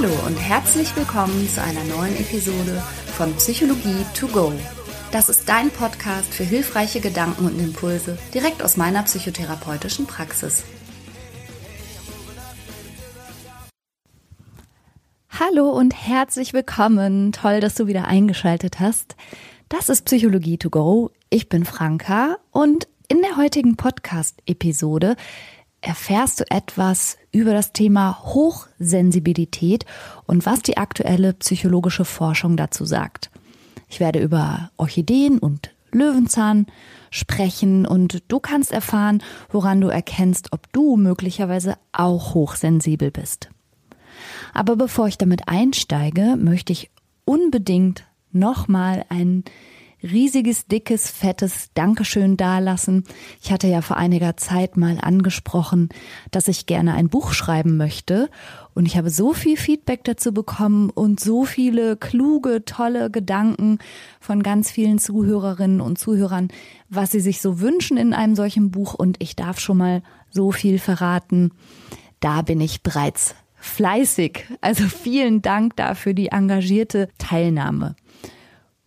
Hallo und herzlich willkommen zu einer neuen Episode von Psychologie to go. Das ist dein Podcast für hilfreiche Gedanken und Impulse direkt aus meiner psychotherapeutischen Praxis. Hallo und herzlich willkommen. Toll, dass du wieder eingeschaltet hast. Das ist Psychologie to go. Ich bin Franka und in der heutigen Podcast-Episode erfährst du etwas über das Thema Hochsensibilität und was die aktuelle psychologische Forschung dazu sagt. Ich werde über Orchideen und Löwenzahn sprechen und du kannst erfahren, woran du erkennst, ob du möglicherweise auch hochsensibel bist. Aber bevor ich damit einsteige, möchte ich unbedingt nochmal einen riesiges, dickes, fettes Dankeschön dalassen. Ich hatte ja vor einiger Zeit mal angesprochen, dass ich gerne ein Buch schreiben möchte. Und ich habe so viel Feedback dazu bekommen und so viele kluge, tolle Gedanken von ganz vielen Zuhörerinnen und Zuhörern, was sie sich so wünschen in einem solchen Buch. Und ich darf schon mal so viel verraten. Da bin ich bereits fleißig. Also vielen Dank dafür die engagierte Teilnahme.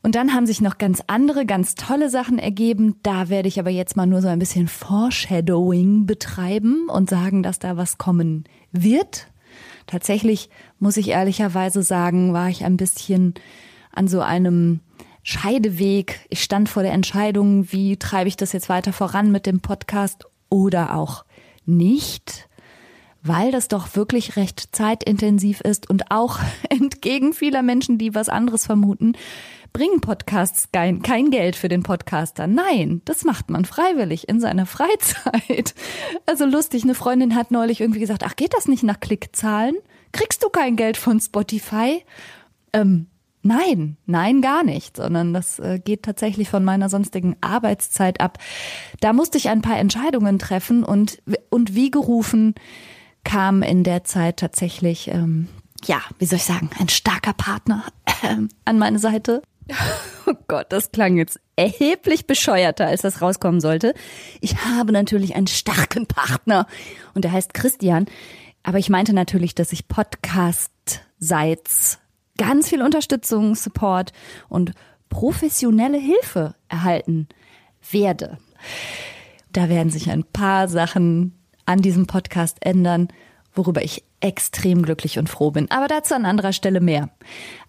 Und dann haben sich noch ganz andere, ganz tolle Sachen ergeben. Da werde ich aber jetzt mal nur so ein bisschen Foreshadowing betreiben und sagen, dass da was kommen wird. Tatsächlich muss ich ehrlicherweise sagen, war ich ein bisschen an so einem Scheideweg. Ich stand vor der Entscheidung, wie treibe ich das jetzt weiter voran mit dem Podcast oder auch nicht, weil das doch wirklich recht zeitintensiv ist und auch entgegen vieler Menschen, die was anderes vermuten, bringen Podcasts kein, kein Geld für den Podcaster. Nein, das macht man freiwillig in seiner Freizeit. Also lustig, eine Freundin hat neulich irgendwie gesagt, ach, geht das nicht nach Klickzahlen? Kriegst du kein Geld von Spotify? Ähm, Nein, nein, gar nicht, sondern das äh, geht tatsächlich von meiner sonstigen Arbeitszeit ab. Da musste ich ein paar Entscheidungen treffen und, und wie gerufen kam in der Zeit tatsächlich, ähm, ja, wie soll ich sagen, ein starker Partner äh, an meine Seite. Oh Gott, das klang jetzt erheblich bescheuerter, als das rauskommen sollte. Ich habe natürlich einen starken Partner und der heißt Christian. Aber ich meinte natürlich, dass ich Podcast-seits ganz viel Unterstützung, Support und professionelle Hilfe erhalten werde. Da werden sich ein paar Sachen an diesem Podcast ändern worüber ich extrem glücklich und froh bin. Aber dazu an anderer Stelle mehr.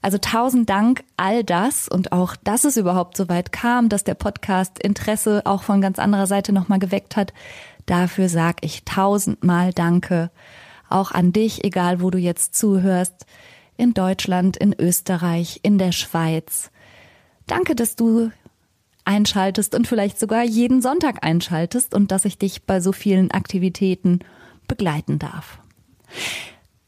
Also tausend Dank all das und auch, dass es überhaupt so weit kam, dass der Podcast Interesse auch von ganz anderer Seite nochmal geweckt hat. Dafür sag ich tausendmal Danke. Auch an dich, egal wo du jetzt zuhörst. In Deutschland, in Österreich, in der Schweiz. Danke, dass du einschaltest und vielleicht sogar jeden Sonntag einschaltest und dass ich dich bei so vielen Aktivitäten begleiten darf.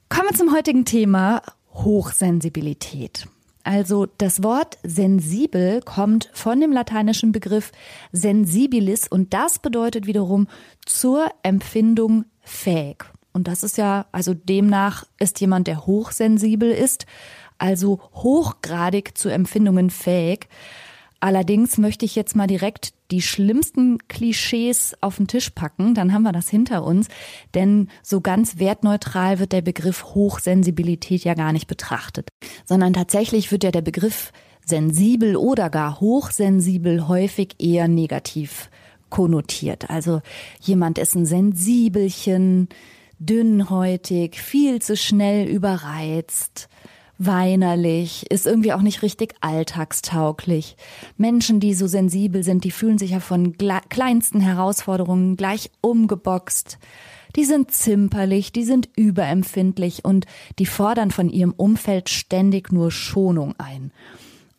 Kommen wir zum heutigen Thema Hochsensibilität. Also das Wort sensibel kommt von dem lateinischen Begriff sensibilis und das bedeutet wiederum zur Empfindung fähig. Und das ist ja, also demnach ist jemand, der hochsensibel ist, also hochgradig zu Empfindungen fähig. Allerdings möchte ich jetzt mal direkt die schlimmsten Klischees auf den Tisch packen, dann haben wir das hinter uns. Denn so ganz wertneutral wird der Begriff Hochsensibilität ja gar nicht betrachtet, sondern tatsächlich wird ja der Begriff sensibel oder gar hochsensibel häufig eher negativ konnotiert. Also jemand ist ein Sensibelchen, dünnhäutig, viel zu schnell überreizt, weinerlich, ist irgendwie auch nicht richtig alltagstauglich. Menschen, die so sensibel sind, die fühlen sich ja von kleinsten Herausforderungen gleich umgeboxt. Die sind zimperlich, die sind überempfindlich und die fordern von ihrem Umfeld ständig nur Schonung ein.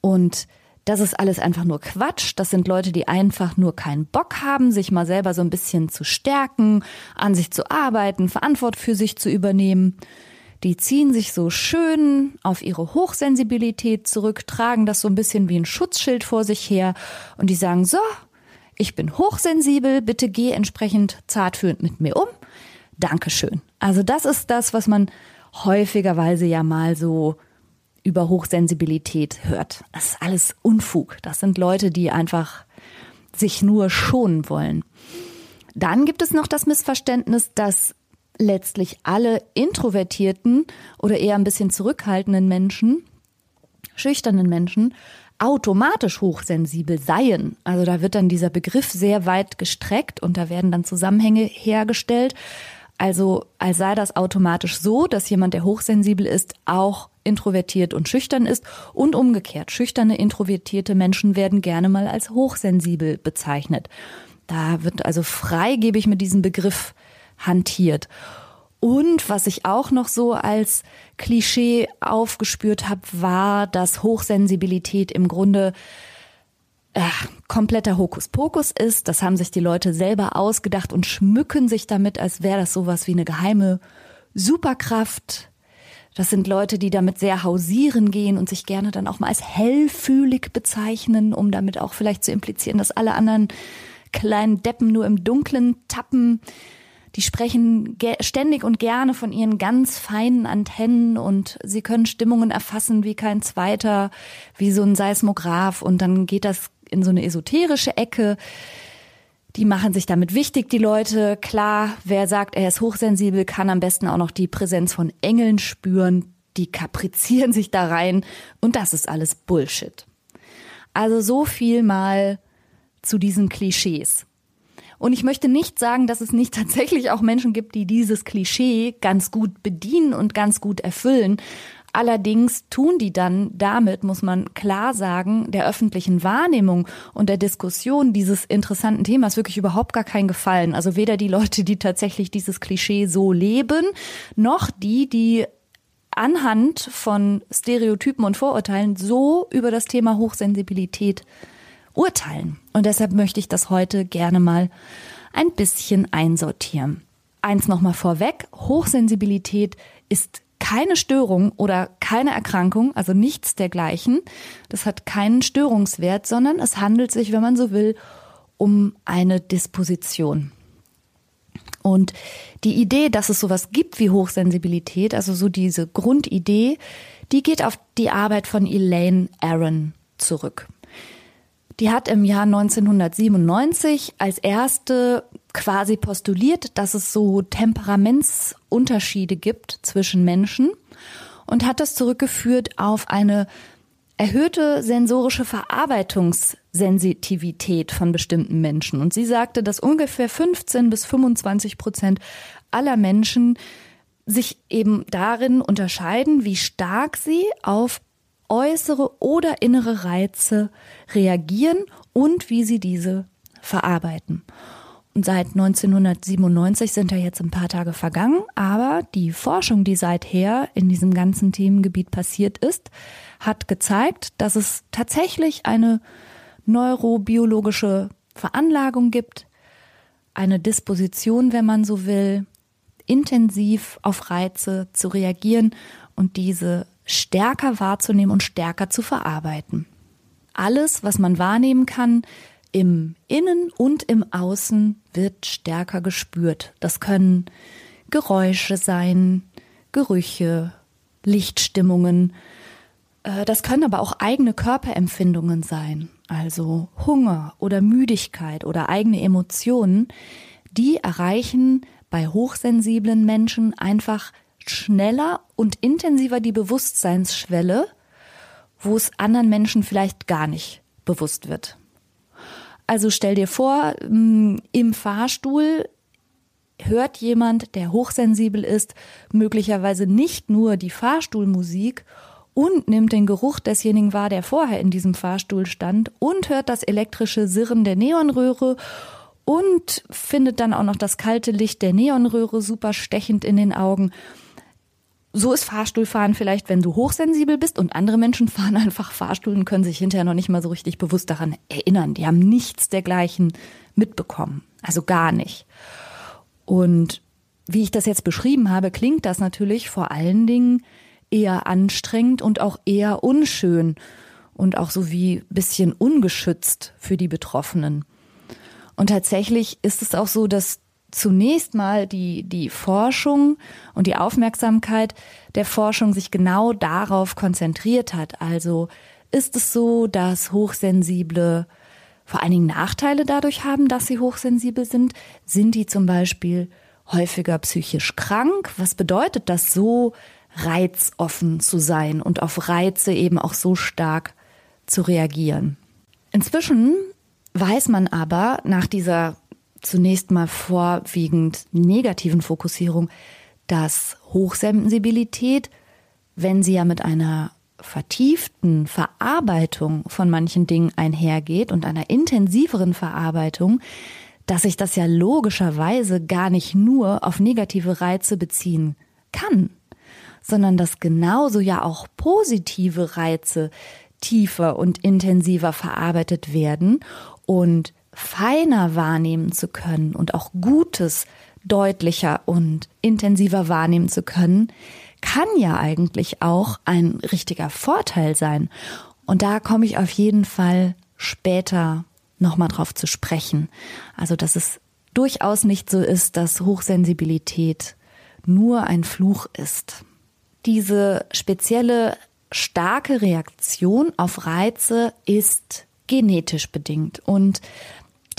Und das ist alles einfach nur Quatsch. Das sind Leute, die einfach nur keinen Bock haben, sich mal selber so ein bisschen zu stärken, an sich zu arbeiten, Verantwortung für sich zu übernehmen. Die ziehen sich so schön auf ihre Hochsensibilität zurück, tragen das so ein bisschen wie ein Schutzschild vor sich her und die sagen, so, ich bin hochsensibel, bitte geh entsprechend zartfühlend mit mir um. Dankeschön. Also das ist das, was man häufigerweise ja mal so über Hochsensibilität hört. Das ist alles Unfug. Das sind Leute, die einfach sich nur schonen wollen. Dann gibt es noch das Missverständnis, dass letztlich alle introvertierten oder eher ein bisschen zurückhaltenden Menschen, schüchternen Menschen, automatisch hochsensibel seien. Also da wird dann dieser Begriff sehr weit gestreckt und da werden dann Zusammenhänge hergestellt. Also als sei das automatisch so, dass jemand, der hochsensibel ist, auch introvertiert und schüchtern ist und umgekehrt. Schüchterne, introvertierte Menschen werden gerne mal als hochsensibel bezeichnet. Da wird also freigebig mit diesem Begriff hantiert. Und was ich auch noch so als Klischee aufgespürt habe, war, dass Hochsensibilität im Grunde äh, kompletter Hokuspokus ist. Das haben sich die Leute selber ausgedacht und schmücken sich damit, als wäre das sowas wie eine geheime Superkraft. Das sind Leute, die damit sehr hausieren gehen und sich gerne dann auch mal als hellfühlig bezeichnen, um damit auch vielleicht zu implizieren, dass alle anderen kleinen Deppen nur im Dunklen tappen. Die sprechen ständig und gerne von ihren ganz feinen Antennen und sie können Stimmungen erfassen wie kein zweiter, wie so ein Seismograph und dann geht das in so eine esoterische Ecke. Die machen sich damit wichtig, die Leute. Klar, wer sagt, er ist hochsensibel, kann am besten auch noch die Präsenz von Engeln spüren. Die kaprizieren sich da rein und das ist alles Bullshit. Also so viel mal zu diesen Klischees. Und ich möchte nicht sagen, dass es nicht tatsächlich auch Menschen gibt, die dieses Klischee ganz gut bedienen und ganz gut erfüllen. Allerdings tun die dann damit, muss man klar sagen, der öffentlichen Wahrnehmung und der Diskussion dieses interessanten Themas wirklich überhaupt gar keinen Gefallen. Also weder die Leute, die tatsächlich dieses Klischee so leben, noch die, die anhand von Stereotypen und Vorurteilen so über das Thema Hochsensibilität urteilen. Und deshalb möchte ich das heute gerne mal ein bisschen einsortieren. Eins nochmal vorweg, Hochsensibilität ist keine Störung oder keine Erkrankung, also nichts dergleichen. Das hat keinen Störungswert, sondern es handelt sich, wenn man so will, um eine Disposition. Und die Idee, dass es sowas gibt wie Hochsensibilität, also so diese Grundidee, die geht auf die Arbeit von Elaine Aaron zurück. Die hat im Jahr 1997 als erste quasi postuliert, dass es so Temperamentsunterschiede gibt zwischen Menschen und hat das zurückgeführt auf eine erhöhte sensorische Verarbeitungssensitivität von bestimmten Menschen. Und sie sagte, dass ungefähr 15 bis 25 Prozent aller Menschen sich eben darin unterscheiden, wie stark sie auf äußere oder innere Reize reagieren und wie sie diese verarbeiten. Und seit 1997 sind ja jetzt ein paar Tage vergangen, aber die Forschung, die seither in diesem ganzen Themengebiet passiert ist, hat gezeigt, dass es tatsächlich eine neurobiologische Veranlagung gibt, eine Disposition, wenn man so will, intensiv auf Reize zu reagieren und diese stärker wahrzunehmen und stärker zu verarbeiten. Alles, was man wahrnehmen kann, im Innen und im Außen wird stärker gespürt. Das können Geräusche sein, Gerüche, Lichtstimmungen. Äh, das können aber auch eigene Körperempfindungen sein, also Hunger oder Müdigkeit oder eigene Emotionen. Die erreichen bei hochsensiblen Menschen einfach schneller und intensiver die Bewusstseinsschwelle, wo es anderen Menschen vielleicht gar nicht bewusst wird. Also stell dir vor, im Fahrstuhl hört jemand, der hochsensibel ist, möglicherweise nicht nur die Fahrstuhlmusik und nimmt den Geruch desjenigen wahr, der vorher in diesem Fahrstuhl stand und hört das elektrische Sirren der Neonröhre und findet dann auch noch das kalte Licht der Neonröhre super stechend in den Augen so ist Fahrstuhlfahren vielleicht, wenn du hochsensibel bist und andere Menschen fahren einfach Fahrstuhl und können sich hinterher noch nicht mal so richtig bewusst daran erinnern. Die haben nichts dergleichen mitbekommen. Also gar nicht. Und wie ich das jetzt beschrieben habe, klingt das natürlich vor allen Dingen eher anstrengend und auch eher unschön und auch so wie bisschen ungeschützt für die Betroffenen. Und tatsächlich ist es auch so, dass zunächst mal die, die Forschung und die Aufmerksamkeit der Forschung sich genau darauf konzentriert hat. Also ist es so, dass Hochsensible vor allen Dingen Nachteile dadurch haben, dass sie hochsensibel sind? Sind die zum Beispiel häufiger psychisch krank? Was bedeutet das, so reizoffen zu sein und auf Reize eben auch so stark zu reagieren? Inzwischen weiß man aber nach dieser zunächst mal vorwiegend negativen Fokussierung, dass Hochsensibilität, wenn sie ja mit einer vertieften Verarbeitung von manchen Dingen einhergeht und einer intensiveren Verarbeitung, dass sich das ja logischerweise gar nicht nur auf negative Reize beziehen kann, sondern dass genauso ja auch positive Reize tiefer und intensiver verarbeitet werden und feiner wahrnehmen zu können und auch Gutes deutlicher und intensiver wahrnehmen zu können, kann ja eigentlich auch ein richtiger Vorteil sein. Und da komme ich auf jeden Fall später nochmal drauf zu sprechen. Also, dass es durchaus nicht so ist, dass Hochsensibilität nur ein Fluch ist. Diese spezielle starke Reaktion auf Reize ist genetisch bedingt und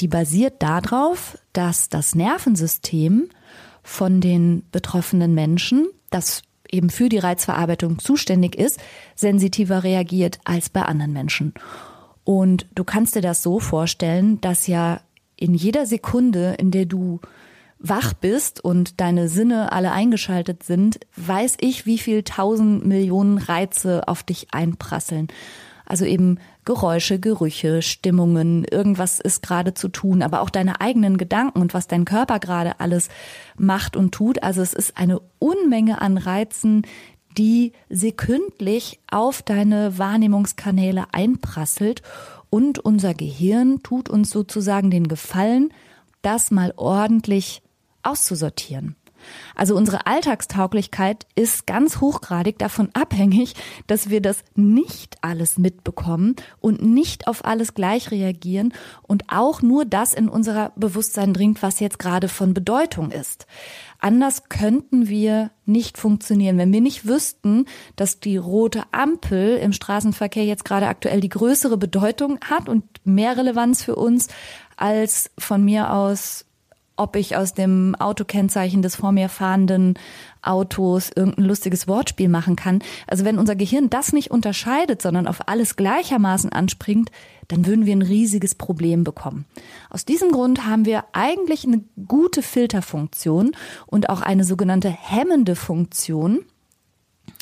die basiert darauf, dass das Nervensystem von den betroffenen Menschen, das eben für die Reizverarbeitung zuständig ist, sensitiver reagiert als bei anderen Menschen. Und du kannst dir das so vorstellen, dass ja in jeder Sekunde, in der du wach bist und deine Sinne alle eingeschaltet sind, weiß ich, wie viel tausend Millionen Reize auf dich einprasseln. Also eben Geräusche, Gerüche, Stimmungen, irgendwas ist gerade zu tun, aber auch deine eigenen Gedanken und was dein Körper gerade alles macht und tut. Also es ist eine Unmenge an Reizen, die sekündlich auf deine Wahrnehmungskanäle einprasselt und unser Gehirn tut uns sozusagen den Gefallen, das mal ordentlich auszusortieren. Also unsere Alltagstauglichkeit ist ganz hochgradig davon abhängig, dass wir das nicht alles mitbekommen und nicht auf alles gleich reagieren und auch nur das in unser Bewusstsein dringt, was jetzt gerade von Bedeutung ist. Anders könnten wir nicht funktionieren, wenn wir nicht wüssten, dass die rote Ampel im Straßenverkehr jetzt gerade aktuell die größere Bedeutung hat und mehr Relevanz für uns als von mir aus ob ich aus dem Autokennzeichen des vor mir fahrenden Autos irgendein lustiges Wortspiel machen kann. Also wenn unser Gehirn das nicht unterscheidet, sondern auf alles gleichermaßen anspringt, dann würden wir ein riesiges Problem bekommen. Aus diesem Grund haben wir eigentlich eine gute Filterfunktion und auch eine sogenannte hemmende Funktion.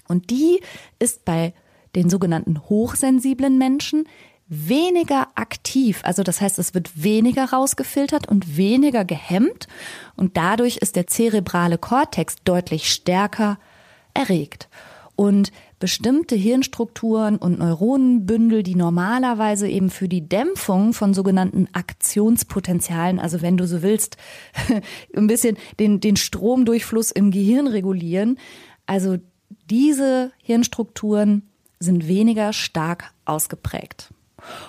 Und die ist bei den sogenannten hochsensiblen Menschen weniger aktiv. Also das heißt, es wird weniger rausgefiltert und weniger gehemmt und dadurch ist der zerebrale Kortex deutlich stärker erregt. Und bestimmte Hirnstrukturen und Neuronenbündel, die normalerweise eben für die Dämpfung von sogenannten Aktionspotenzialen, also wenn du so willst, ein bisschen den, den Stromdurchfluss im Gehirn regulieren, also diese Hirnstrukturen sind weniger stark ausgeprägt.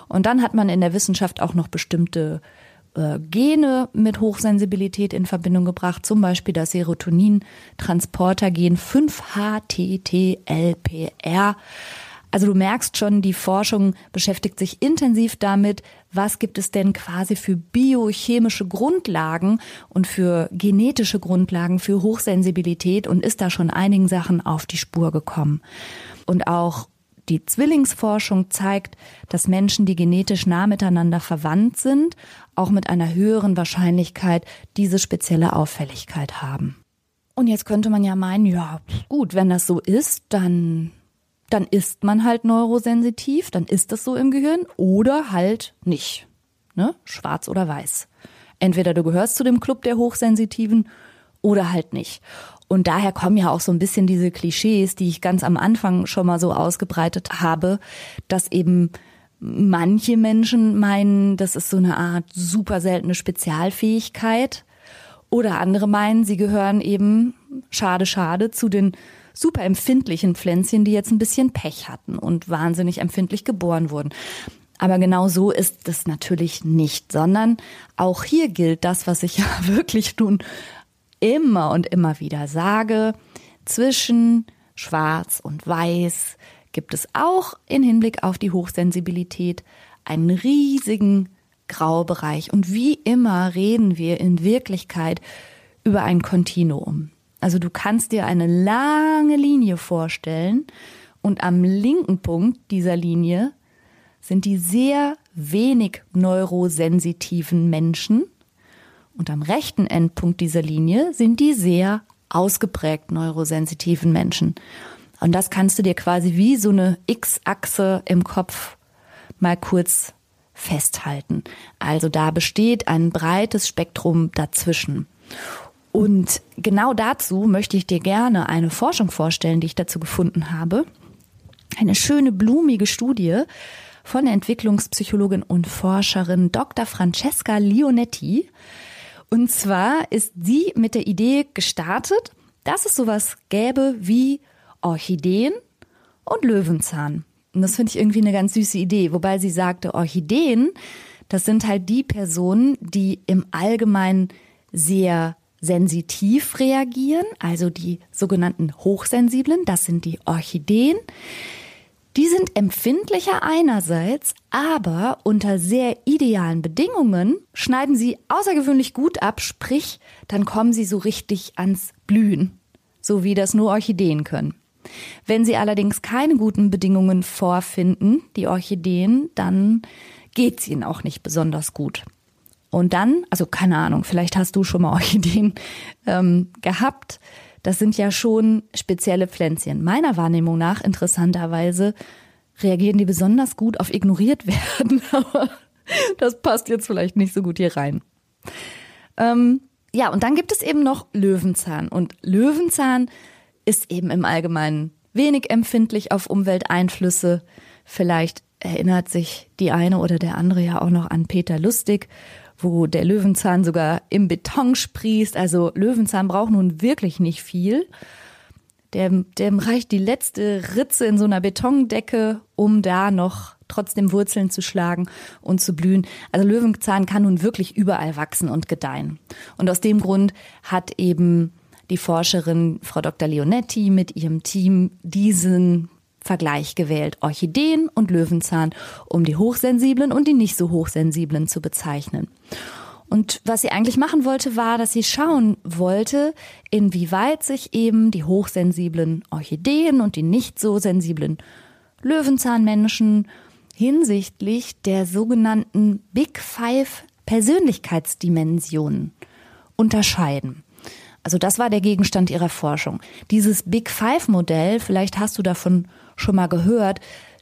Und dann hat man in der Wissenschaft auch noch bestimmte äh, Gene mit Hochsensibilität in Verbindung gebracht, zum Beispiel das Serotonin-Transportergen 5-HTTLPR. Also du merkst schon, die Forschung beschäftigt sich intensiv damit, was gibt es denn quasi für biochemische Grundlagen und für genetische Grundlagen für Hochsensibilität und ist da schon einigen Sachen auf die Spur gekommen. Und auch die Zwillingsforschung zeigt, dass Menschen, die genetisch nah miteinander verwandt sind, auch mit einer höheren Wahrscheinlichkeit diese spezielle Auffälligkeit haben. Und jetzt könnte man ja meinen, ja, gut, wenn das so ist, dann, dann ist man halt neurosensitiv, dann ist das so im Gehirn oder halt nicht. Ne? Schwarz oder weiß. Entweder du gehörst zu dem Club der Hochsensitiven oder halt nicht. Und daher kommen ja auch so ein bisschen diese Klischees, die ich ganz am Anfang schon mal so ausgebreitet habe, dass eben manche Menschen meinen, das ist so eine Art super seltene Spezialfähigkeit. Oder andere meinen, sie gehören eben, schade, schade, zu den super empfindlichen Pflänzchen, die jetzt ein bisschen Pech hatten und wahnsinnig empfindlich geboren wurden. Aber genau so ist es natürlich nicht, sondern auch hier gilt das, was ich ja wirklich nun immer und immer wieder sage, zwischen Schwarz und Weiß gibt es auch in Hinblick auf die Hochsensibilität einen riesigen Graubereich. Und wie immer reden wir in Wirklichkeit über ein Kontinuum. Also du kannst dir eine lange Linie vorstellen und am linken Punkt dieser Linie sind die sehr wenig neurosensitiven Menschen und am rechten Endpunkt dieser Linie sind die sehr ausgeprägt neurosensitiven Menschen. Und das kannst du dir quasi wie so eine X-Achse im Kopf mal kurz festhalten. Also da besteht ein breites Spektrum dazwischen. Und genau dazu möchte ich dir gerne eine Forschung vorstellen, die ich dazu gefunden habe. Eine schöne, blumige Studie von der Entwicklungspsychologin und Forscherin Dr. Francesca Leonetti. Und zwar ist sie mit der Idee gestartet, dass es sowas gäbe wie Orchideen und Löwenzahn. Und das finde ich irgendwie eine ganz süße Idee. Wobei sie sagte, Orchideen, das sind halt die Personen, die im Allgemeinen sehr sensitiv reagieren, also die sogenannten Hochsensiblen, das sind die Orchideen. Die sind empfindlicher einerseits, aber unter sehr idealen Bedingungen schneiden sie außergewöhnlich gut ab, sprich, dann kommen sie so richtig ans Blühen, so wie das nur Orchideen können. Wenn sie allerdings keine guten Bedingungen vorfinden, die Orchideen, dann geht es ihnen auch nicht besonders gut. Und dann, also keine Ahnung, vielleicht hast du schon mal Orchideen ähm, gehabt. Das sind ja schon spezielle Pflänzchen. Meiner Wahrnehmung nach, interessanterweise, reagieren die besonders gut auf ignoriert werden. Aber das passt jetzt vielleicht nicht so gut hier rein. Ähm, ja, und dann gibt es eben noch Löwenzahn. Und Löwenzahn ist eben im Allgemeinen wenig empfindlich auf Umwelteinflüsse. Vielleicht erinnert sich die eine oder der andere ja auch noch an Peter Lustig wo der Löwenzahn sogar im Beton sprießt. Also Löwenzahn braucht nun wirklich nicht viel. Dem, dem reicht die letzte Ritze in so einer Betondecke, um da noch trotzdem Wurzeln zu schlagen und zu blühen. Also Löwenzahn kann nun wirklich überall wachsen und gedeihen. Und aus dem Grund hat eben die Forscherin Frau Dr. Leonetti mit ihrem Team diesen Vergleich gewählt, Orchideen und Löwenzahn, um die hochsensiblen und die nicht so hochsensiblen zu bezeichnen. Und was sie eigentlich machen wollte, war, dass sie schauen wollte, inwieweit sich eben die hochsensiblen Orchideen und die nicht so sensiblen Löwenzahnmenschen hinsichtlich der sogenannten Big Five Persönlichkeitsdimensionen unterscheiden. Also das war der Gegenstand ihrer Forschung. Dieses Big Five Modell, vielleicht hast du davon schon mal gehört.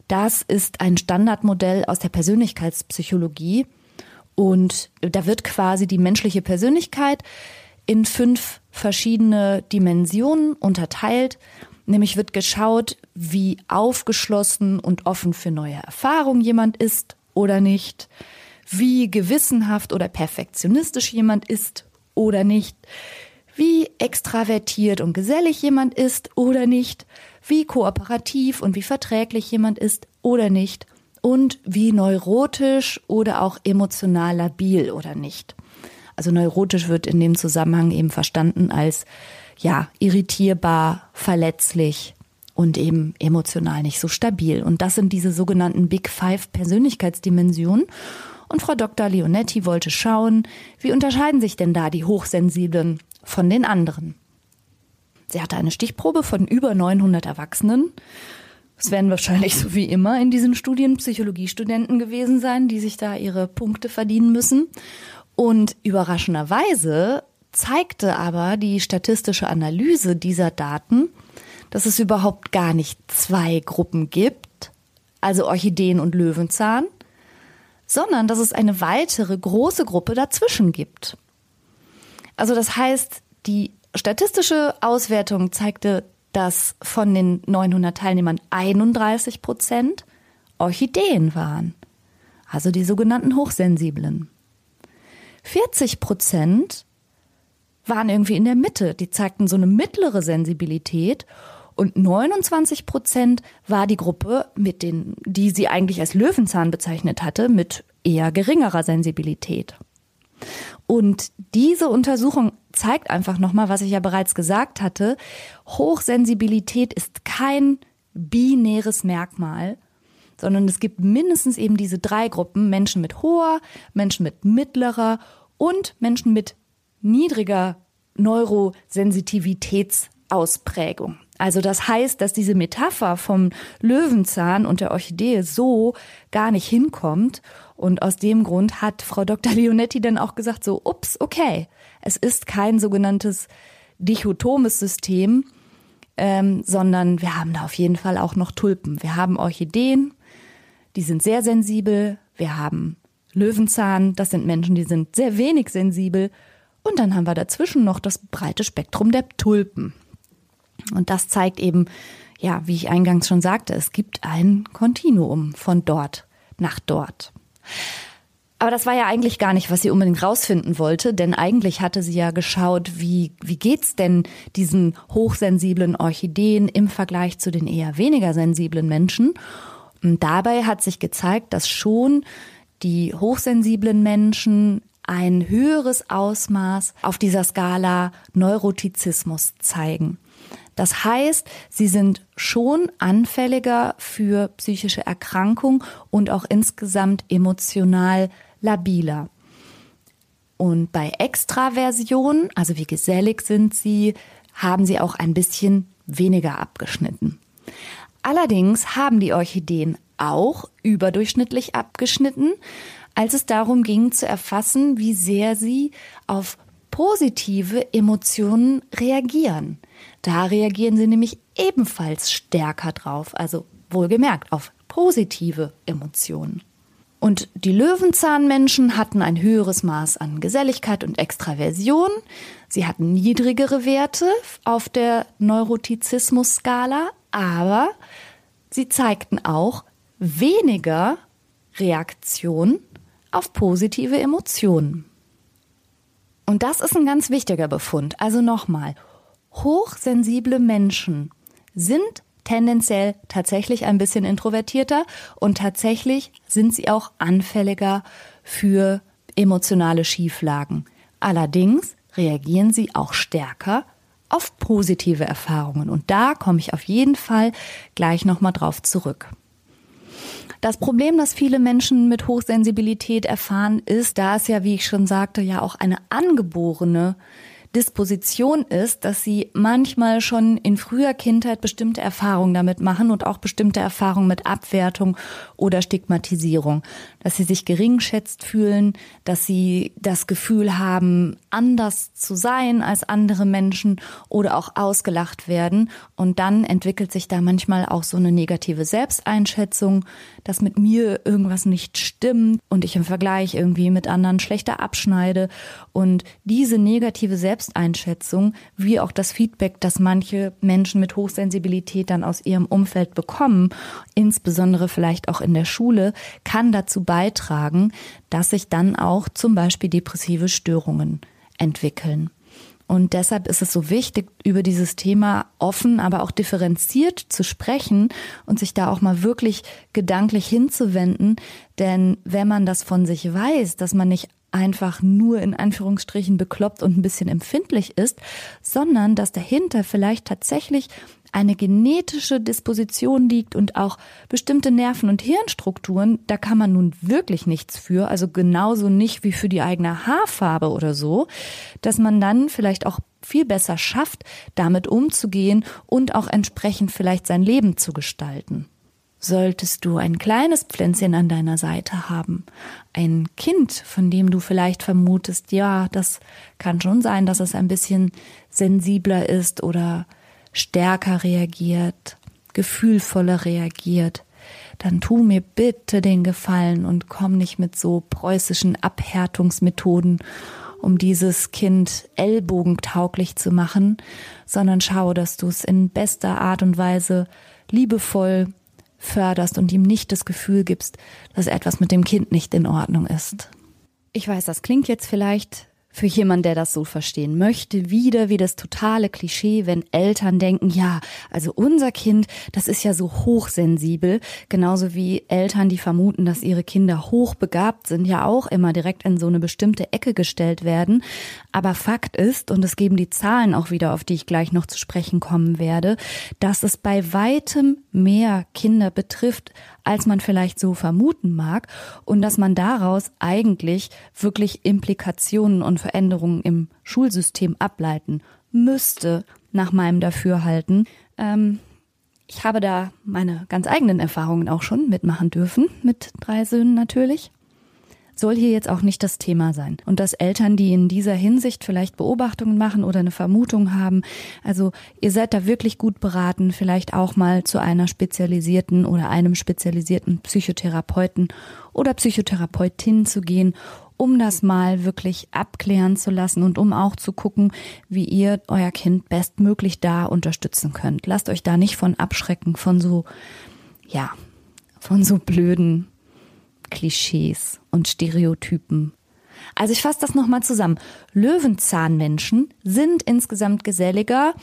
Das ist ein Standardmodell aus der Persönlichkeitspsychologie. Und da wird quasi die menschliche Persönlichkeit in fünf verschiedene Dimensionen unterteilt. Nämlich wird geschaut, wie aufgeschlossen und offen für neue Erfahrungen jemand ist oder nicht, wie gewissenhaft oder perfektionistisch jemand ist oder nicht, wie extravertiert und gesellig jemand ist oder nicht, wie kooperativ und wie verträglich jemand ist oder nicht und wie neurotisch oder auch emotional labil oder nicht. Also neurotisch wird in dem Zusammenhang eben verstanden als ja, irritierbar, verletzlich und eben emotional nicht so stabil. Und das sind diese sogenannten Big Five Persönlichkeitsdimensionen. Und Frau Dr. Leonetti wollte schauen, wie unterscheiden sich denn da die Hochsensiblen von den anderen. Sie hatte eine Stichprobe von über 900 Erwachsenen. Es werden wahrscheinlich so wie immer in diesen Studien Psychologiestudenten gewesen sein, die sich da ihre Punkte verdienen müssen. Und überraschenderweise zeigte aber die statistische Analyse dieser Daten, dass es überhaupt gar nicht zwei Gruppen gibt, also Orchideen und Löwenzahn, sondern dass es eine weitere große Gruppe dazwischen gibt. Also das heißt, die statistische Auswertung zeigte, dass von den 900 Teilnehmern 31 Prozent Orchideen waren, also die sogenannten Hochsensiblen. 40 Prozent waren irgendwie in der Mitte, die zeigten so eine mittlere Sensibilität und 29 Prozent war die Gruppe, mit den, die sie eigentlich als Löwenzahn bezeichnet hatte, mit eher geringerer Sensibilität. Und diese Untersuchung zeigt einfach nochmal, was ich ja bereits gesagt hatte. Hochsensibilität ist kein binäres Merkmal, sondern es gibt mindestens eben diese drei Gruppen, Menschen mit hoher, Menschen mit mittlerer und Menschen mit niedriger Neurosensitivitätsausprägung. Also das heißt, dass diese Metapher vom Löwenzahn und der Orchidee so gar nicht hinkommt. Und aus dem Grund hat Frau Dr. Leonetti dann auch gesagt, so, ups, okay, es ist kein sogenanntes dichotomes System, ähm, sondern wir haben da auf jeden Fall auch noch Tulpen. Wir haben Orchideen, die sind sehr sensibel. Wir haben Löwenzahn, das sind Menschen, die sind sehr wenig sensibel. Und dann haben wir dazwischen noch das breite Spektrum der Tulpen. Und das zeigt eben, ja, wie ich eingangs schon sagte, es gibt ein Kontinuum von dort nach dort. Aber das war ja eigentlich gar nicht, was sie unbedingt rausfinden wollte, denn eigentlich hatte sie ja geschaut, wie, wie geht's denn diesen hochsensiblen Orchideen im Vergleich zu den eher weniger sensiblen Menschen? Und dabei hat sich gezeigt, dass schon die hochsensiblen Menschen ein höheres Ausmaß auf dieser Skala Neurotizismus zeigen. Das heißt, sie sind schon anfälliger für psychische Erkrankung und auch insgesamt emotional labiler. Und bei Extraversion, also wie gesellig sind sie, haben sie auch ein bisschen weniger abgeschnitten. Allerdings haben die Orchideen auch überdurchschnittlich abgeschnitten, als es darum ging zu erfassen, wie sehr sie auf positive Emotionen reagieren. Da reagieren sie nämlich ebenfalls stärker drauf, also wohlgemerkt auf positive Emotionen. Und die Löwenzahnmenschen hatten ein höheres Maß an Geselligkeit und Extraversion. Sie hatten niedrigere Werte auf der Neurotizismus-Skala, aber sie zeigten auch weniger Reaktion auf positive Emotionen. Und das ist ein ganz wichtiger Befund. Also nochmal, hochsensible Menschen sind tendenziell tatsächlich ein bisschen introvertierter und tatsächlich sind sie auch anfälliger für emotionale Schieflagen. Allerdings reagieren sie auch stärker auf positive Erfahrungen und da komme ich auf jeden Fall gleich noch mal drauf zurück. Das Problem, das viele Menschen mit Hochsensibilität erfahren, ist, da es ja, wie ich schon sagte, ja auch eine angeborene Disposition ist, dass sie manchmal schon in früher Kindheit bestimmte Erfahrungen damit machen und auch bestimmte Erfahrungen mit Abwertung oder Stigmatisierung. Dass sie sich geringschätzt fühlen, dass sie das Gefühl haben, anders zu sein als andere Menschen oder auch ausgelacht werden. Und dann entwickelt sich da manchmal auch so eine negative Selbsteinschätzung, dass mit mir irgendwas nicht stimmt und ich im Vergleich irgendwie mit anderen schlechter abschneide. Und diese negative Selbsteinschätzung wie auch das Feedback, das manche Menschen mit Hochsensibilität dann aus ihrem Umfeld bekommen, insbesondere vielleicht auch in der Schule, kann dazu beitragen, dass sich dann auch zum Beispiel depressive Störungen entwickeln. Und deshalb ist es so wichtig, über dieses Thema offen, aber auch differenziert zu sprechen und sich da auch mal wirklich gedanklich hinzuwenden. Denn wenn man das von sich weiß, dass man nicht einfach nur in Anführungsstrichen bekloppt und ein bisschen empfindlich ist, sondern dass dahinter vielleicht tatsächlich eine genetische Disposition liegt und auch bestimmte Nerven- und Hirnstrukturen, da kann man nun wirklich nichts für, also genauso nicht wie für die eigene Haarfarbe oder so, dass man dann vielleicht auch viel besser schafft, damit umzugehen und auch entsprechend vielleicht sein Leben zu gestalten. Solltest du ein kleines Pflänzchen an deiner Seite haben, ein Kind, von dem du vielleicht vermutest, ja, das kann schon sein, dass es ein bisschen sensibler ist oder stärker reagiert, gefühlvoller reagiert, dann tu mir bitte den Gefallen und komm nicht mit so preußischen Abhärtungsmethoden, um dieses Kind ellbogentauglich zu machen, sondern schau, dass du es in bester Art und Weise liebevoll förderst und ihm nicht das Gefühl gibst, dass etwas mit dem Kind nicht in Ordnung ist. Ich weiß, das klingt jetzt vielleicht für jemand, der das so verstehen möchte, wieder wie das totale Klischee, wenn Eltern denken, ja, also unser Kind, das ist ja so hochsensibel, genauso wie Eltern, die vermuten, dass ihre Kinder hochbegabt sind, ja auch immer direkt in so eine bestimmte Ecke gestellt werden. Aber Fakt ist, und es geben die Zahlen auch wieder, auf die ich gleich noch zu sprechen kommen werde, dass es bei weitem mehr Kinder betrifft, als man vielleicht so vermuten mag und dass man daraus eigentlich wirklich Implikationen und Veränderungen im Schulsystem ableiten müsste, nach meinem Dafürhalten. Ähm, ich habe da meine ganz eigenen Erfahrungen auch schon mitmachen dürfen, mit drei Söhnen natürlich soll hier jetzt auch nicht das Thema sein. Und dass Eltern, die in dieser Hinsicht vielleicht Beobachtungen machen oder eine Vermutung haben, also ihr seid da wirklich gut beraten, vielleicht auch mal zu einer spezialisierten oder einem spezialisierten Psychotherapeuten oder Psychotherapeutin zu gehen, um das mal wirklich abklären zu lassen und um auch zu gucken, wie ihr euer Kind bestmöglich da unterstützen könnt. Lasst euch da nicht von abschrecken, von so, ja, von so blöden Klischees und Stereotypen. Also ich fasse das nochmal zusammen. Löwenzahnmenschen sind insgesamt geselliger,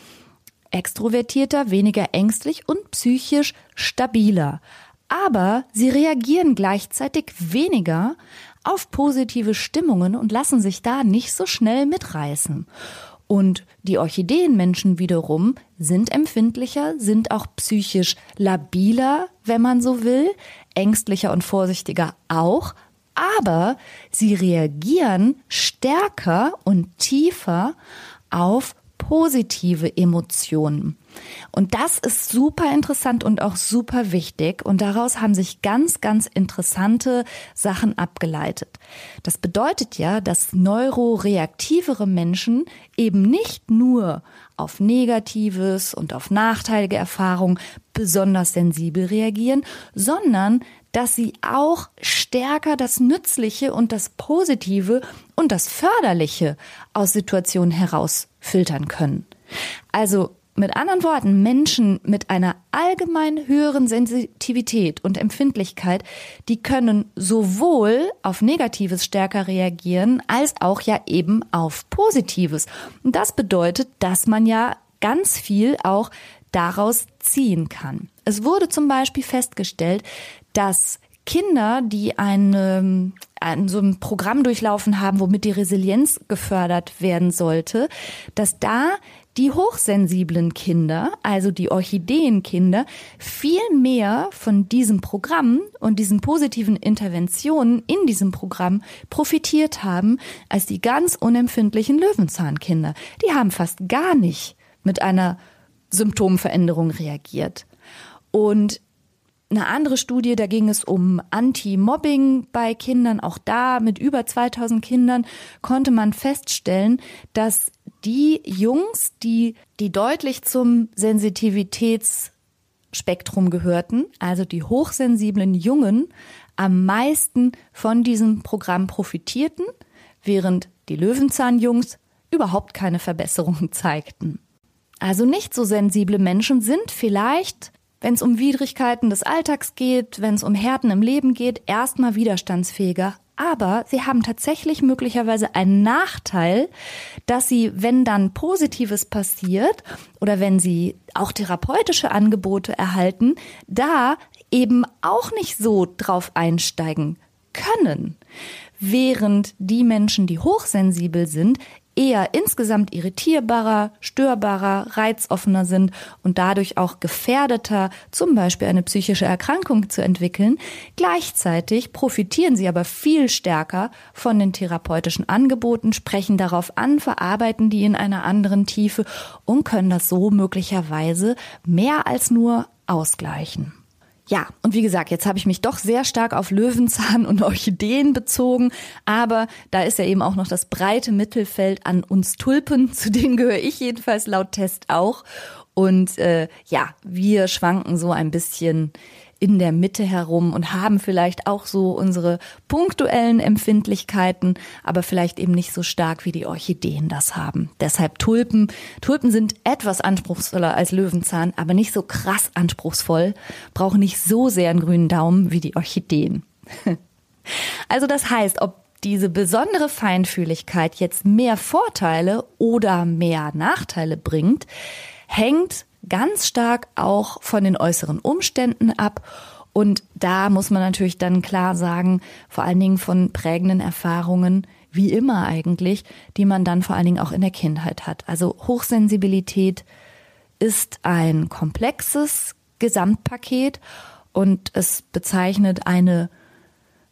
extrovertierter, weniger ängstlich und psychisch stabiler. Aber sie reagieren gleichzeitig weniger auf positive Stimmungen und lassen sich da nicht so schnell mitreißen. Und die Orchideenmenschen wiederum sind empfindlicher, sind auch psychisch labiler, wenn man so will, ängstlicher und vorsichtiger auch, aber sie reagieren stärker und tiefer auf positive Emotionen. Und das ist super interessant und auch super wichtig. Und daraus haben sich ganz, ganz interessante Sachen abgeleitet. Das bedeutet ja, dass neuroreaktivere Menschen eben nicht nur auf Negatives und auf nachteilige Erfahrungen besonders sensibel reagieren, sondern dass sie auch stärker das Nützliche und das Positive und das Förderliche aus Situationen herausfiltern können. Also mit anderen Worten, Menschen mit einer allgemein höheren Sensitivität und Empfindlichkeit, die können sowohl auf Negatives stärker reagieren, als auch ja eben auf Positives. Und das bedeutet, dass man ja ganz viel auch daraus ziehen kann. Es wurde zum Beispiel festgestellt, dass Kinder, die ein, ein, so ein Programm durchlaufen haben, womit die Resilienz gefördert werden sollte, dass da die hochsensiblen Kinder, also die Orchideenkinder, viel mehr von diesem Programm und diesen positiven Interventionen in diesem Programm profitiert haben als die ganz unempfindlichen Löwenzahnkinder. Die haben fast gar nicht mit einer Symptomveränderung reagiert. Und eine andere Studie, da ging es um Anti-Mobbing bei Kindern. Auch da mit über 2000 Kindern konnte man feststellen, dass die Jungs, die, die deutlich zum Sensitivitätsspektrum gehörten, also die hochsensiblen Jungen, am meisten von diesem Programm profitierten, während die Löwenzahnjungs überhaupt keine Verbesserungen zeigten. Also nicht so sensible Menschen sind vielleicht wenn es um Widrigkeiten des Alltags geht, wenn es um Härten im Leben geht, erstmal widerstandsfähiger. Aber sie haben tatsächlich möglicherweise einen Nachteil, dass sie, wenn dann Positives passiert oder wenn sie auch therapeutische Angebote erhalten, da eben auch nicht so drauf einsteigen können. Während die Menschen, die hochsensibel sind, eher insgesamt irritierbarer, störbarer, reizoffener sind und dadurch auch gefährdeter, zum Beispiel eine psychische Erkrankung zu entwickeln. Gleichzeitig profitieren sie aber viel stärker von den therapeutischen Angeboten, sprechen darauf an, verarbeiten die in einer anderen Tiefe und können das so möglicherweise mehr als nur ausgleichen. Ja, und wie gesagt, jetzt habe ich mich doch sehr stark auf Löwenzahn und Orchideen bezogen, aber da ist ja eben auch noch das breite Mittelfeld an uns Tulpen, zu denen gehöre ich jedenfalls laut Test auch. Und äh, ja, wir schwanken so ein bisschen in der Mitte herum und haben vielleicht auch so unsere punktuellen Empfindlichkeiten, aber vielleicht eben nicht so stark wie die Orchideen das haben. Deshalb Tulpen. Tulpen sind etwas anspruchsvoller als Löwenzahn, aber nicht so krass anspruchsvoll, brauchen nicht so sehr einen grünen Daumen wie die Orchideen. Also das heißt, ob diese besondere Feinfühligkeit jetzt mehr Vorteile oder mehr Nachteile bringt, hängt ganz stark auch von den äußeren Umständen ab. Und da muss man natürlich dann klar sagen, vor allen Dingen von prägenden Erfahrungen, wie immer eigentlich, die man dann vor allen Dingen auch in der Kindheit hat. Also Hochsensibilität ist ein komplexes Gesamtpaket und es bezeichnet eine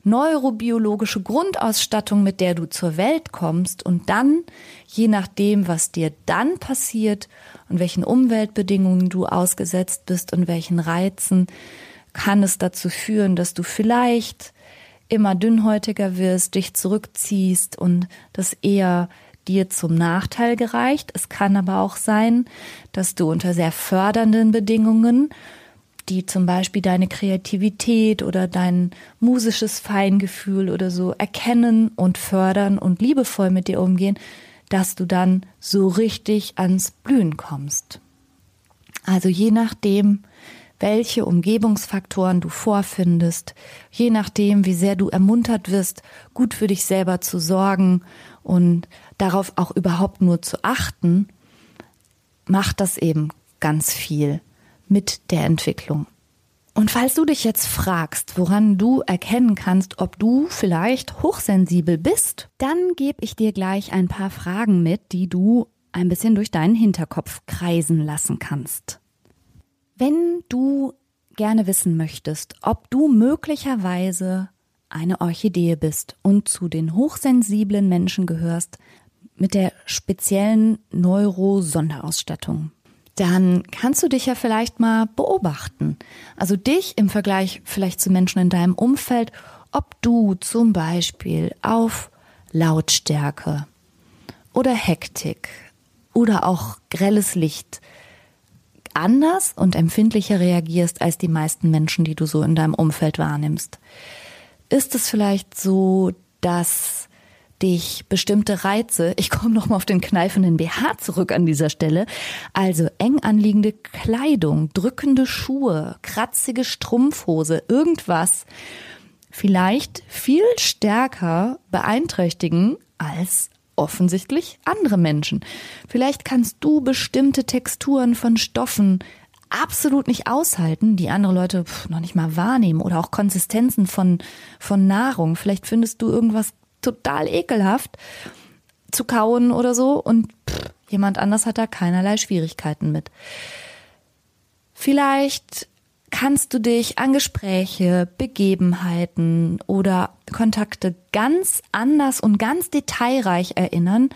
neurobiologische Grundausstattung, mit der du zur Welt kommst und dann, je nachdem, was dir dann passiert und welchen Umweltbedingungen du ausgesetzt bist und welchen Reizen, kann es dazu führen, dass du vielleicht immer dünnhäutiger wirst, dich zurückziehst und das eher dir zum Nachteil gereicht. Es kann aber auch sein, dass du unter sehr fördernden Bedingungen, die zum Beispiel deine Kreativität oder dein musisches Feingefühl oder so erkennen und fördern und liebevoll mit dir umgehen, dass du dann so richtig ans Blühen kommst. Also je nachdem, welche Umgebungsfaktoren du vorfindest, je nachdem, wie sehr du ermuntert wirst, gut für dich selber zu sorgen und darauf auch überhaupt nur zu achten, macht das eben ganz viel mit der Entwicklung. Und falls du dich jetzt fragst, woran du erkennen kannst, ob du vielleicht hochsensibel bist, dann gebe ich dir gleich ein paar Fragen mit, die du ein bisschen durch deinen Hinterkopf kreisen lassen kannst. Wenn du gerne wissen möchtest, ob du möglicherweise eine Orchidee bist und zu den hochsensiblen Menschen gehörst mit der speziellen Neuro-Sonderausstattung, dann kannst du dich ja vielleicht mal beobachten. Also dich im Vergleich vielleicht zu Menschen in deinem Umfeld, ob du zum Beispiel auf Lautstärke oder Hektik oder auch grelles Licht anders und empfindlicher reagierst als die meisten Menschen, die du so in deinem Umfeld wahrnimmst. Ist es vielleicht so, dass dich bestimmte Reize, ich komme noch mal auf den kneifenden BH zurück an dieser Stelle, also eng anliegende Kleidung, drückende Schuhe, kratzige Strumpfhose, irgendwas, vielleicht viel stärker beeinträchtigen als offensichtlich andere Menschen. Vielleicht kannst du bestimmte Texturen von Stoffen absolut nicht aushalten, die andere Leute noch nicht mal wahrnehmen oder auch Konsistenzen von, von Nahrung. Vielleicht findest du irgendwas total ekelhaft zu kauen oder so und pff, jemand anders hat da keinerlei Schwierigkeiten mit. Vielleicht kannst du dich an Gespräche, Begebenheiten oder Kontakte ganz anders und ganz detailreich erinnern,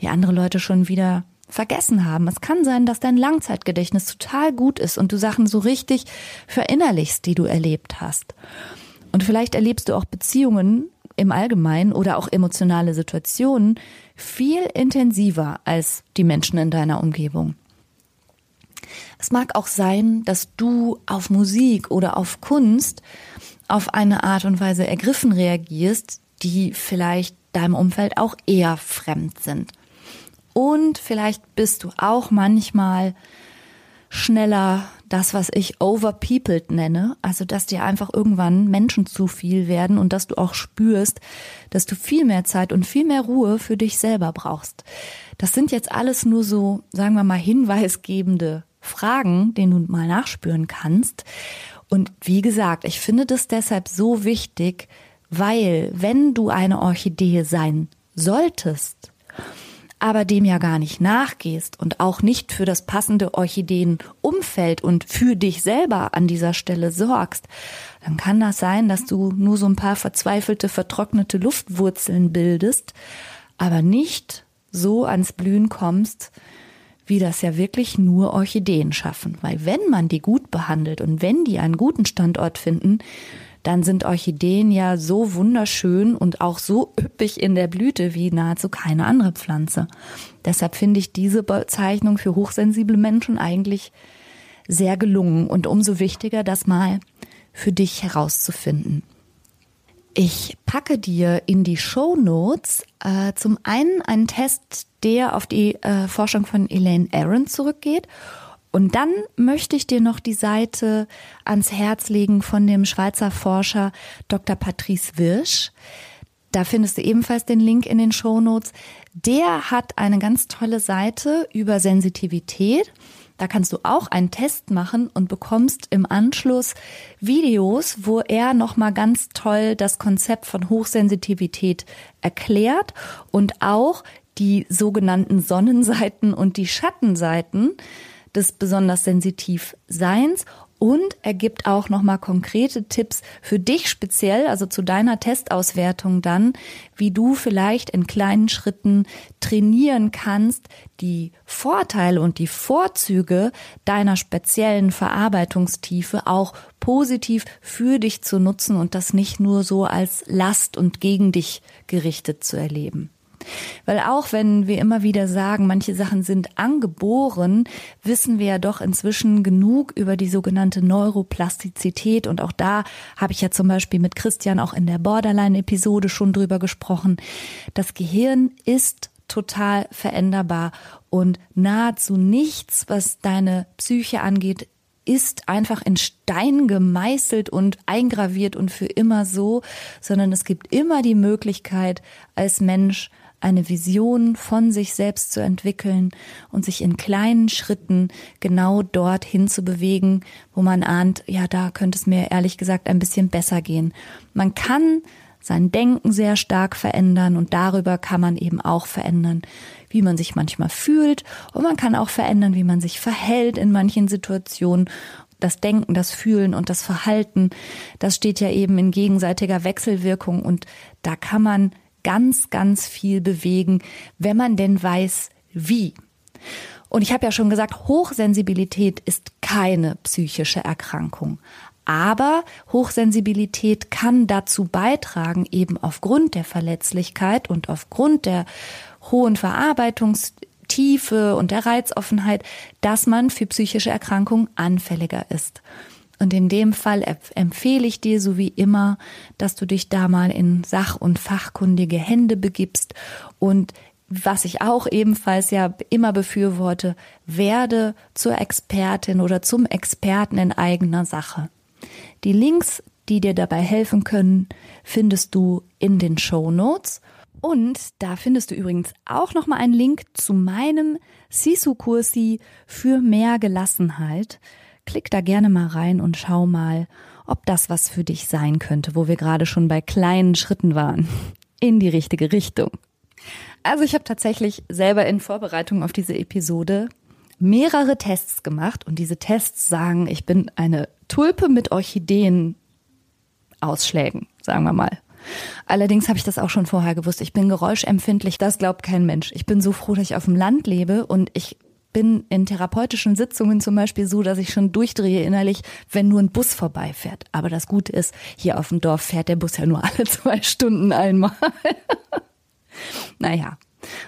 die andere Leute schon wieder vergessen haben. Es kann sein, dass dein Langzeitgedächtnis total gut ist und du Sachen so richtig verinnerlichst, die du erlebt hast. Und vielleicht erlebst du auch Beziehungen im Allgemeinen oder auch emotionale Situationen viel intensiver als die Menschen in deiner Umgebung. Es mag auch sein, dass du auf Musik oder auf Kunst auf eine Art und Weise ergriffen reagierst, die vielleicht deinem Umfeld auch eher fremd sind. Und vielleicht bist du auch manchmal schneller das, was ich overpeopled nenne, also dass dir einfach irgendwann Menschen zu viel werden und dass du auch spürst, dass du viel mehr Zeit und viel mehr Ruhe für dich selber brauchst. Das sind jetzt alles nur so, sagen wir mal, hinweisgebende Fragen, denen du mal nachspüren kannst. Und wie gesagt, ich finde das deshalb so wichtig, weil wenn du eine Orchidee sein solltest, aber dem ja gar nicht nachgehst und auch nicht für das passende Orchideenumfeld und für dich selber an dieser Stelle sorgst, dann kann das sein, dass du nur so ein paar verzweifelte, vertrocknete Luftwurzeln bildest, aber nicht so ans Blühen kommst, wie das ja wirklich nur Orchideen schaffen. Weil wenn man die gut behandelt und wenn die einen guten Standort finden, dann sind Orchideen ja so wunderschön und auch so üppig in der Blüte wie nahezu keine andere Pflanze. Deshalb finde ich diese Bezeichnung für hochsensible Menschen eigentlich sehr gelungen und umso wichtiger, das mal für dich herauszufinden. Ich packe dir in die Show Notes äh, zum einen einen Test, der auf die äh, Forschung von Elaine Aaron zurückgeht und dann möchte ich dir noch die Seite ans Herz legen von dem Schweizer Forscher Dr. Patrice Wirsch. Da findest du ebenfalls den Link in den Show Notes. Der hat eine ganz tolle Seite über Sensitivität. Da kannst du auch einen Test machen und bekommst im Anschluss Videos, wo er nochmal ganz toll das Konzept von Hochsensitivität erklärt und auch die sogenannten Sonnenseiten und die Schattenseiten des besonders sensitiv Seins Und er gibt auch nochmal konkrete Tipps für dich speziell, also zu deiner Testauswertung dann, wie du vielleicht in kleinen Schritten trainieren kannst, die Vorteile und die Vorzüge deiner speziellen Verarbeitungstiefe auch positiv für dich zu nutzen und das nicht nur so als Last und gegen dich gerichtet zu erleben. Weil auch wenn wir immer wieder sagen, manche Sachen sind angeboren, wissen wir ja doch inzwischen genug über die sogenannte Neuroplastizität. Und auch da habe ich ja zum Beispiel mit Christian auch in der Borderline-Episode schon drüber gesprochen. Das Gehirn ist total veränderbar und nahezu nichts, was deine Psyche angeht, ist einfach in Stein gemeißelt und eingraviert und für immer so, sondern es gibt immer die Möglichkeit, als Mensch eine Vision von sich selbst zu entwickeln und sich in kleinen Schritten genau dorthin zu bewegen, wo man ahnt, ja, da könnte es mir ehrlich gesagt ein bisschen besser gehen. Man kann sein Denken sehr stark verändern und darüber kann man eben auch verändern, wie man sich manchmal fühlt. Und man kann auch verändern, wie man sich verhält in manchen Situationen. Das Denken, das Fühlen und das Verhalten, das steht ja eben in gegenseitiger Wechselwirkung. Und da kann man ganz, ganz viel bewegen, wenn man denn weiß, wie. Und ich habe ja schon gesagt, Hochsensibilität ist keine psychische Erkrankung. Aber Hochsensibilität kann dazu beitragen, eben aufgrund der Verletzlichkeit und aufgrund der hohen Verarbeitungstiefe und der Reizoffenheit, dass man für psychische Erkrankungen anfälliger ist. Und in dem Fall empfehle ich dir, so wie immer, dass du dich da mal in sach- und fachkundige Hände begibst und was ich auch ebenfalls ja immer befürworte, werde zur Expertin oder zum Experten in eigener Sache. Die Links, die dir dabei helfen können, findest du in den Show Notes. Und da findest du übrigens auch nochmal einen Link zu meinem Sisu-Kursi für mehr Gelassenheit. Klick da gerne mal rein und schau mal, ob das was für dich sein könnte, wo wir gerade schon bei kleinen Schritten waren. In die richtige Richtung. Also ich habe tatsächlich selber in Vorbereitung auf diese Episode mehrere Tests gemacht und diese Tests sagen, ich bin eine Tulpe mit Orchideen-Ausschlägen, sagen wir mal. Allerdings habe ich das auch schon vorher gewusst. Ich bin geräuschempfindlich, das glaubt kein Mensch. Ich bin so froh, dass ich auf dem Land lebe und ich bin in therapeutischen Sitzungen zum Beispiel so, dass ich schon durchdrehe innerlich, wenn nur ein Bus vorbeifährt. Aber das Gute ist, hier auf dem Dorf fährt der Bus ja nur alle zwei Stunden einmal. naja.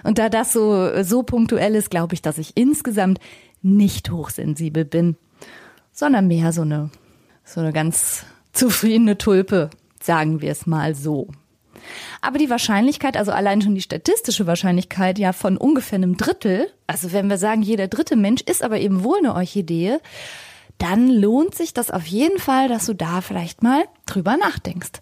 Und da das so, so punktuell ist, glaube ich, dass ich insgesamt nicht hochsensibel bin, sondern mehr so eine, so eine ganz zufriedene Tulpe, sagen wir es mal so. Aber die Wahrscheinlichkeit, also allein schon die statistische Wahrscheinlichkeit ja von ungefähr einem Drittel, also wenn wir sagen, jeder dritte Mensch ist aber eben wohl eine Orchidee, dann lohnt sich das auf jeden Fall, dass du da vielleicht mal drüber nachdenkst.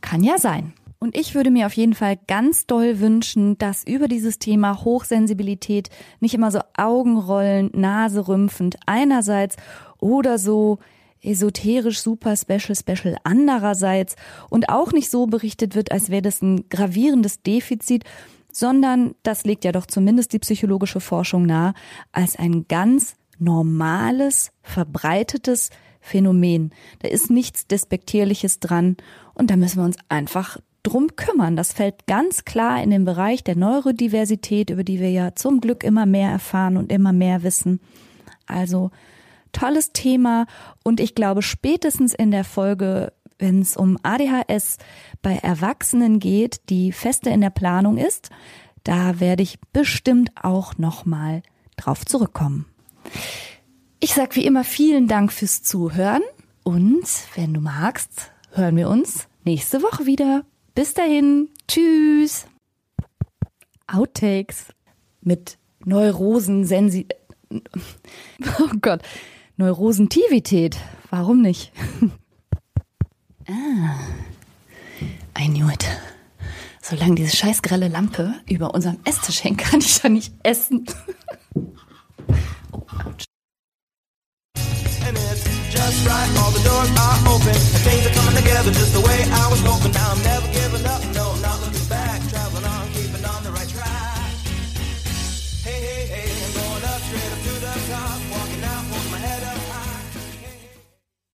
Kann ja sein. Und ich würde mir auf jeden Fall ganz doll wünschen, dass über dieses Thema Hochsensibilität nicht immer so Augenrollen, Nase rümpfend einerseits oder so esoterisch super special special andererseits und auch nicht so berichtet wird, als wäre das ein gravierendes Defizit, sondern das legt ja doch zumindest die psychologische Forschung nahe, als ein ganz normales, verbreitetes Phänomen. Da ist nichts Despektierliches dran und da müssen wir uns einfach drum kümmern. Das fällt ganz klar in den Bereich der Neurodiversität, über die wir ja zum Glück immer mehr erfahren und immer mehr wissen. Also tolles Thema und ich glaube spätestens in der Folge, wenn es um ADHS bei Erwachsenen geht, die feste in der Planung ist, da werde ich bestimmt auch noch mal drauf zurückkommen. Ich sag wie immer vielen Dank fürs Zuhören und wenn du magst, hören wir uns nächste Woche wieder. Bis dahin, tschüss. Outtakes mit Neurosen sensi Oh Gott. Neurosentivität. Warum nicht? ah, I knew it. Solange diese scheiß grelle Lampe über unserem Esstisch hängt, kann ich da nicht essen. oh, ouch. And